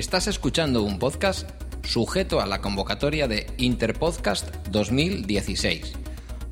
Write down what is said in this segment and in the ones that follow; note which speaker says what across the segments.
Speaker 1: Estás escuchando un podcast sujeto a la convocatoria de Interpodcast 2016,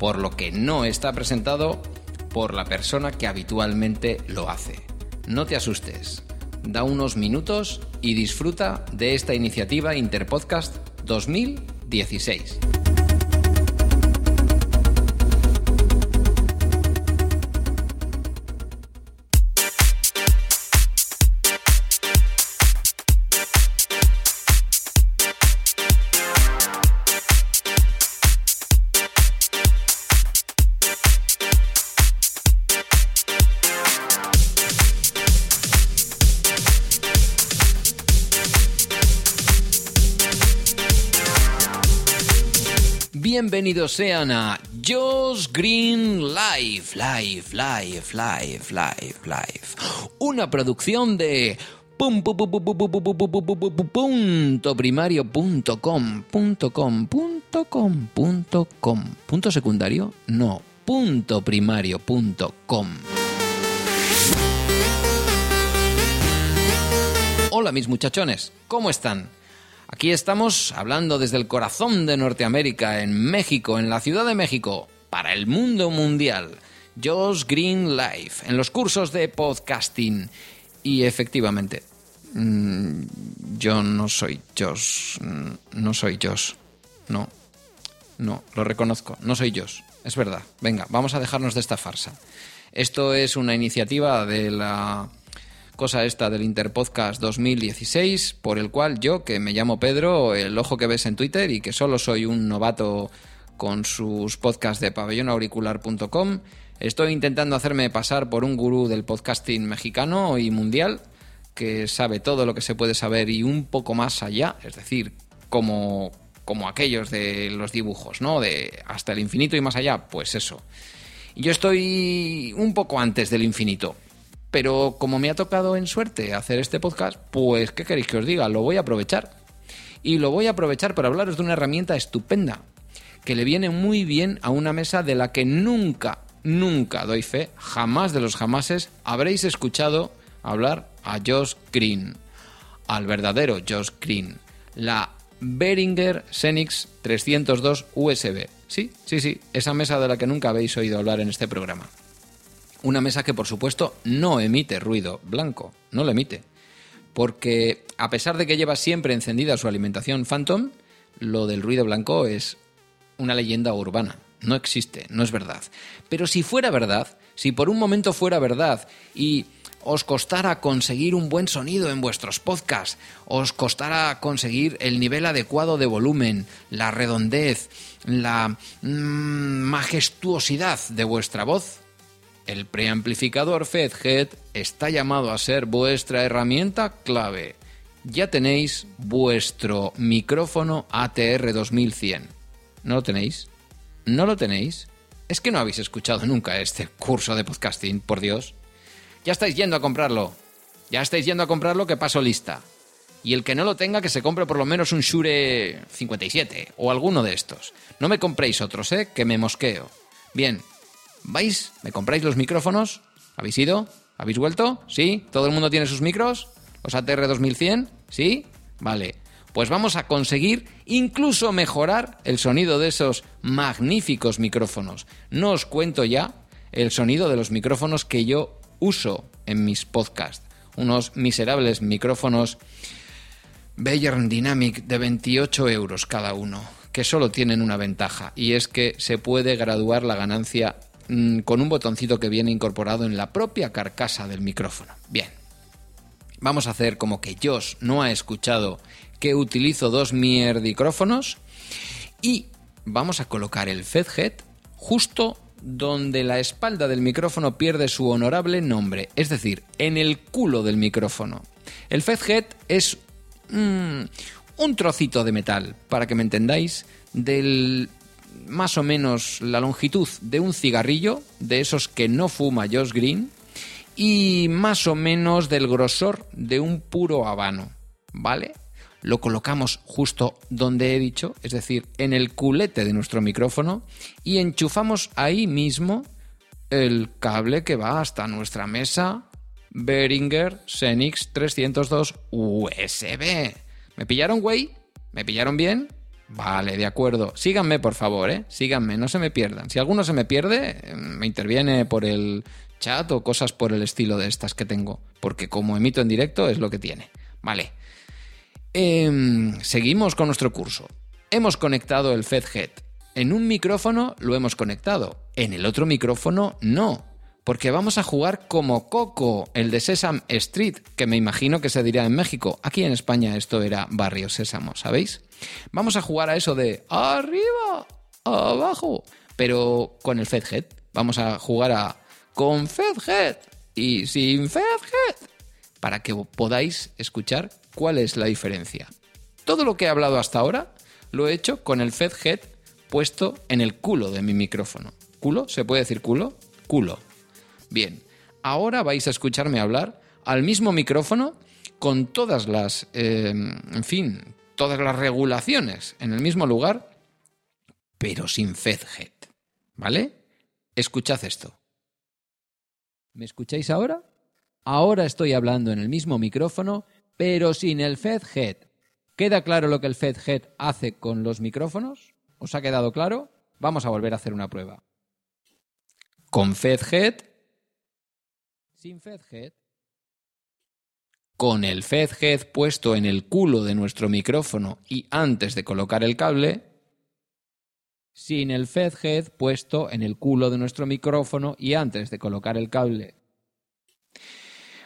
Speaker 1: por lo que no está presentado por la persona que habitualmente lo hace. No te asustes, da unos minutos y disfruta de esta iniciativa Interpodcast 2016. Bienvenidos sean a Josh Green Live, Live, Live, Live, Live, Live. Una producción de punto primario.com, punto com, punto com, punto com. ¿Punto secundario? No, punto primario.com. Hola mis muchachones, ¿cómo están? Aquí estamos hablando desde el corazón de Norteamérica, en México, en la Ciudad de México, para el mundo mundial. Josh Green Life, en los cursos de podcasting. Y efectivamente, mm, yo no soy Josh. Mm, no soy Josh. No. No, lo reconozco. No soy Josh. Es verdad. Venga, vamos a dejarnos de esta farsa. Esto es una iniciativa de la cosa esta del Interpodcast 2016, por el cual yo, que me llamo Pedro, el ojo que ves en Twitter y que solo soy un novato con sus podcasts de pabellonauricular.com, estoy intentando hacerme pasar por un gurú del podcasting mexicano y mundial que sabe todo lo que se puede saber y un poco más allá, es decir, como, como aquellos de los dibujos, ¿no? De hasta el infinito y más allá, pues eso. Yo estoy un poco antes del infinito, pero como me ha tocado en suerte hacer este podcast, pues ¿qué queréis que os diga? Lo voy a aprovechar. Y lo voy a aprovechar para hablaros de una herramienta estupenda que le viene muy bien a una mesa de la que nunca, nunca doy fe, jamás de los jamases habréis escuchado hablar a Josh Green, al verdadero Josh Green, la Behringer Xenix 302 USB. Sí, sí, sí, esa mesa de la que nunca habéis oído hablar en este programa. Una mesa que por supuesto no emite ruido blanco, no lo emite. Porque a pesar de que lleva siempre encendida su alimentación Phantom, lo del ruido blanco es una leyenda urbana. No existe, no es verdad. Pero si fuera verdad, si por un momento fuera verdad y os costara conseguir un buen sonido en vuestros podcasts, os costara conseguir el nivel adecuado de volumen, la redondez, la mm, majestuosidad de vuestra voz, el preamplificador FedHead está llamado a ser vuestra herramienta clave. Ya tenéis vuestro micrófono ATR 2100. ¿No lo tenéis? ¿No lo tenéis? Es que no habéis escuchado nunca este curso de podcasting, por Dios. Ya estáis yendo a comprarlo. Ya estáis yendo a comprarlo que paso lista. Y el que no lo tenga, que se compre por lo menos un Shure 57 o alguno de estos. No me compréis otros, ¿eh? Que me mosqueo. Bien, ¿vais? ¿Me compráis los micrófonos? ¿Habéis ido? ¿Habéis vuelto? ¿Sí? ¿Todo el mundo tiene sus micros? ¿Los ATR 2100? ¿Sí? Vale. Pues vamos a conseguir incluso mejorar el sonido de esos magníficos micrófonos. No os cuento ya el sonido de los micrófonos que yo uso en mis podcasts. Unos miserables micrófonos Bayern Dynamic de 28 euros cada uno, que solo tienen una ventaja, y es que se puede graduar la ganancia mm, con un botoncito que viene incorporado en la propia carcasa del micrófono. Bien, vamos a hacer como que Josh no ha escuchado que utilizo dos mierdicrófonos y vamos a colocar el FedHead justo donde la espalda del micrófono pierde su honorable nombre, es decir, en el culo del micrófono. El FedHead es Mm, un trocito de metal, para que me entendáis, del más o menos la longitud de un cigarrillo, de esos que no fuma Josh Green, y más o menos del grosor de un puro habano, ¿vale? Lo colocamos justo donde he dicho, es decir, en el culete de nuestro micrófono, y enchufamos ahí mismo el cable que va hasta nuestra mesa Behringer Xenix 302 USB. ¿Me pillaron, güey? ¿Me pillaron bien? Vale, de acuerdo. Síganme, por favor, ¿eh? Síganme, no se me pierdan. Si alguno se me pierde, eh, me interviene por el chat o cosas por el estilo de estas que tengo. Porque como emito en directo es lo que tiene. Vale. Em, seguimos con nuestro curso. Hemos conectado el FedHead. En un micrófono lo hemos conectado. En el otro micrófono no porque vamos a jugar como Coco, el de Sesame Street, que me imagino que se dirá en México. Aquí en España esto era Barrio Sésamo, ¿sabéis? Vamos a jugar a eso de arriba, abajo, pero con el Fedhead. Vamos a jugar a con Fedhead y sin Fedhead, para que podáis escuchar cuál es la diferencia. Todo lo que he hablado hasta ahora lo he hecho con el Fedhead puesto en el culo de mi micrófono. ¿Culo? ¿Se puede decir culo? Culo. Bien, ahora vais a escucharme hablar al mismo micrófono con todas las, em, en fin, todas las regulaciones en el mismo lugar, pero sin FedHead. ¿Vale? Escuchad esto. ¿Me escucháis ahora? Ahora estoy hablando en el mismo micrófono, pero sin el FedHead. ¿Queda claro lo que el FedHead hace con los micrófonos? ¿Os ha quedado claro? Vamos a volver a hacer una prueba. Con FedHead sin FedHead. Con el FedHead puesto en el culo de nuestro micrófono y antes de colocar el cable. Sin el FedHead puesto en el culo de nuestro micrófono y antes de colocar el cable.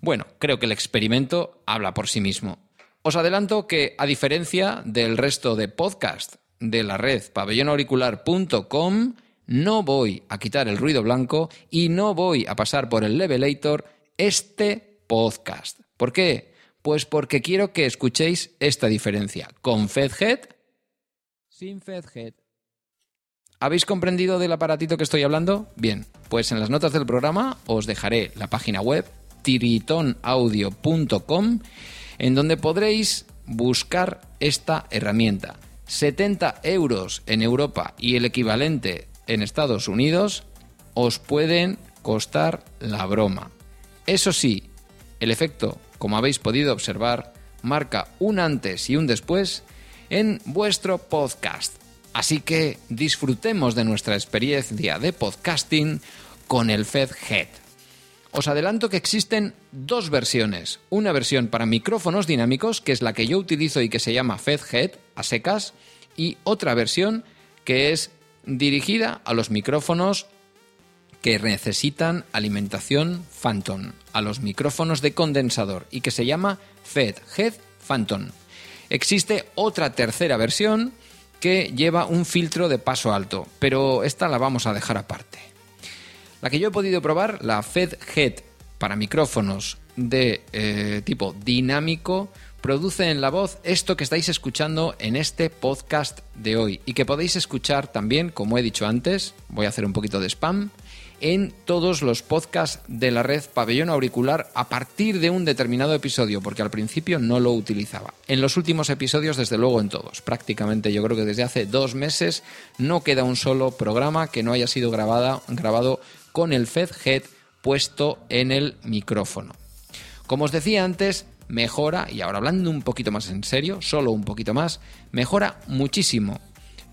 Speaker 1: Bueno, creo que el experimento habla por sí mismo. Os adelanto que, a diferencia del resto de podcast de la red pabellonauricular.com, no voy a quitar el ruido blanco y no voy a pasar por el levelator este podcast. ¿Por qué? Pues porque quiero que escuchéis esta diferencia. Con FedHead, sin FedHead. ¿Habéis comprendido del aparatito que estoy hablando? Bien, pues en las notas del programa os dejaré la página web tiritonaudio.com en donde podréis buscar esta herramienta. 70 euros en Europa y el equivalente en Estados Unidos os pueden costar la broma. Eso sí, el efecto, como habéis podido observar, marca un antes y un después en vuestro podcast. Así que disfrutemos de nuestra experiencia de podcasting con el FedHead. Os adelanto que existen dos versiones. Una versión para micrófonos dinámicos, que es la que yo utilizo y que se llama FedHead a secas, y otra versión que es dirigida a los micrófonos que necesitan alimentación Phantom, a los micrófonos de condensador y que se llama Fed Head Phantom. Existe otra tercera versión que lleva un filtro de paso alto, pero esta la vamos a dejar aparte. La que yo he podido probar, la Fed Head para micrófonos de eh, tipo dinámico, produce en la voz esto que estáis escuchando en este podcast de hoy y que podéis escuchar también, como he dicho antes, voy a hacer un poquito de spam, en todos los podcasts de la red Pabellón Auricular a partir de un determinado episodio, porque al principio no lo utilizaba. En los últimos episodios, desde luego, en todos. Prácticamente yo creo que desde hace dos meses no queda un solo programa que no haya sido grabado con el FedHead puesto en el micrófono. Como os decía antes, mejora, y ahora hablando un poquito más en serio, solo un poquito más, mejora muchísimo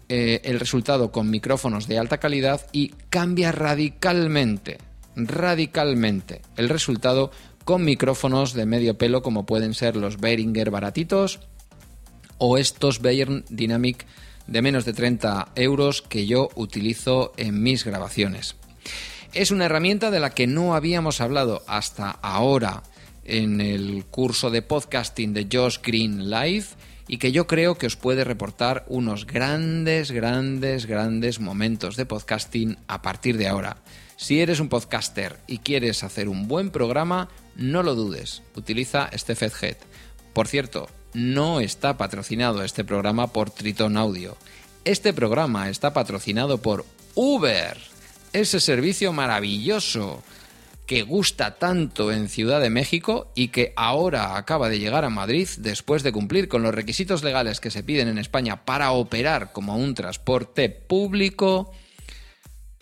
Speaker 1: eh, el resultado con micrófonos de alta calidad y cambia radicalmente, radicalmente el resultado con micrófonos de medio pelo como pueden ser los Behringer baratitos o estos Behringer Dynamic de menos de 30 euros que yo utilizo en mis grabaciones. Es una herramienta de la que no habíamos hablado hasta ahora en el curso de podcasting de Josh Green Live y que yo creo que os puede reportar unos grandes, grandes, grandes momentos de podcasting a partir de ahora. Si eres un podcaster y quieres hacer un buen programa, no lo dudes, utiliza este FedHead. Por cierto, no está patrocinado este programa por Triton Audio. Este programa está patrocinado por Uber, ese servicio maravilloso que gusta tanto en Ciudad de México y que ahora acaba de llegar a Madrid después de cumplir con los requisitos legales que se piden en España para operar como un transporte público.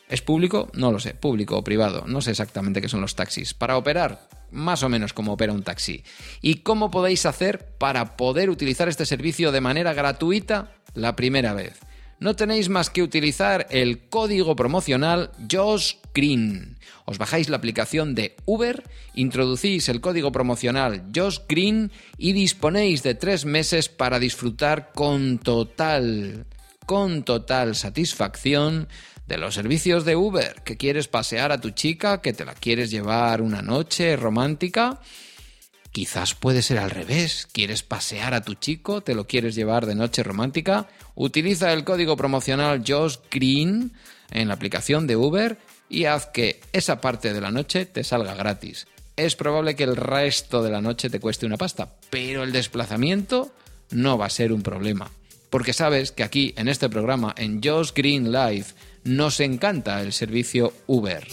Speaker 1: ¿Es público? No lo sé, público o privado, no sé exactamente qué son los taxis. Para operar más o menos como opera un taxi. ¿Y cómo podéis hacer para poder utilizar este servicio de manera gratuita la primera vez? No tenéis más que utilizar el código promocional Josh Green. Os bajáis la aplicación de Uber, introducís el código promocional Josh Green y disponéis de tres meses para disfrutar con total, con total satisfacción de los servicios de Uber. ¿Que quieres pasear a tu chica? ¿Que te la quieres llevar una noche romántica? Quizás puede ser al revés. ¿Quieres pasear a tu chico? ¿Te lo quieres llevar de noche romántica? Utiliza el código promocional Josh Green en la aplicación de Uber y haz que esa parte de la noche te salga gratis. Es probable que el resto de la noche te cueste una pasta, pero el desplazamiento no va a ser un problema. Porque sabes que aquí en este programa, en Josh Green Live, nos encanta el servicio Uber.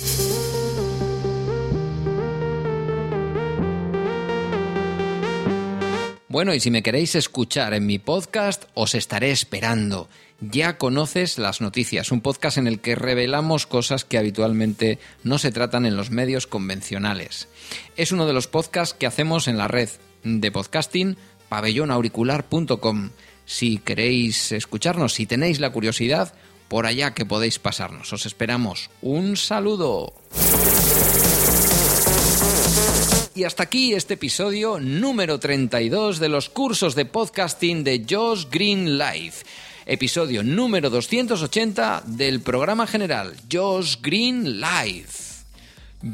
Speaker 1: Bueno, y si me queréis escuchar en mi podcast, os estaré esperando. Ya conoces las noticias, un podcast en el que revelamos cosas que habitualmente no se tratan en los medios convencionales. Es uno de los podcasts que hacemos en la red de podcasting pabellonauricular.com. Si queréis escucharnos, si tenéis la curiosidad, por allá que podéis pasarnos. Os esperamos. Un saludo. Y hasta aquí este episodio número 32 de los cursos de podcasting de Josh Green Life. Episodio número 280 del programa general Josh Green Life.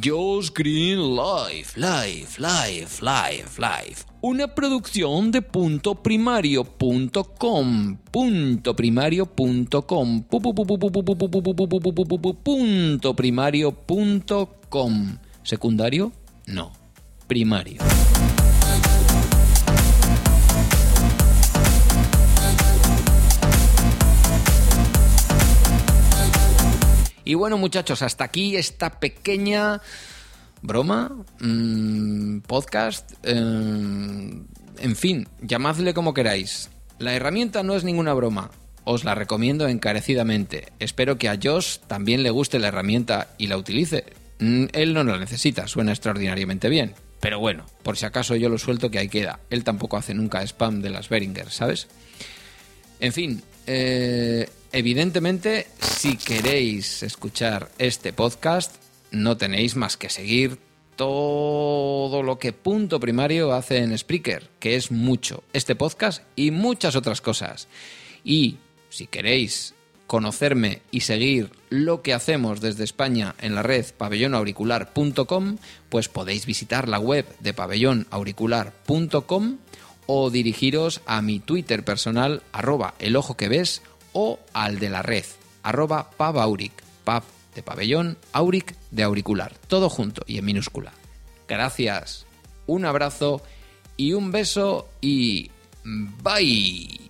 Speaker 1: Josh Green Life, Life, Life, Life, Life. Una producción de punto primario.com. Punto primario.com. Punto primario.com. ¿Secundario? No primario. Y bueno muchachos, hasta aquí esta pequeña broma, mm, podcast, eh, en fin, llamadle como queráis. La herramienta no es ninguna broma, os la recomiendo encarecidamente. Espero que a Josh también le guste la herramienta y la utilice. Mm, él no la necesita, suena extraordinariamente bien. Pero bueno, por si acaso yo lo suelto que ahí queda. Él tampoco hace nunca spam de las Beringer, ¿sabes? En fin, eh, evidentemente, si queréis escuchar este podcast, no tenéis más que seguir todo lo que Punto Primario hace en Spreaker, que es mucho, este podcast y muchas otras cosas. Y si queréis conocerme y seguir lo que hacemos desde España en la red pabellonauricular.com, pues podéis visitar la web de pabellonauricular.com o dirigiros a mi Twitter personal arroba el ojo que ves o al de la red arroba pabauric, pab de pabellón, auric de auricular, todo junto y en minúscula. Gracias, un abrazo y un beso y bye.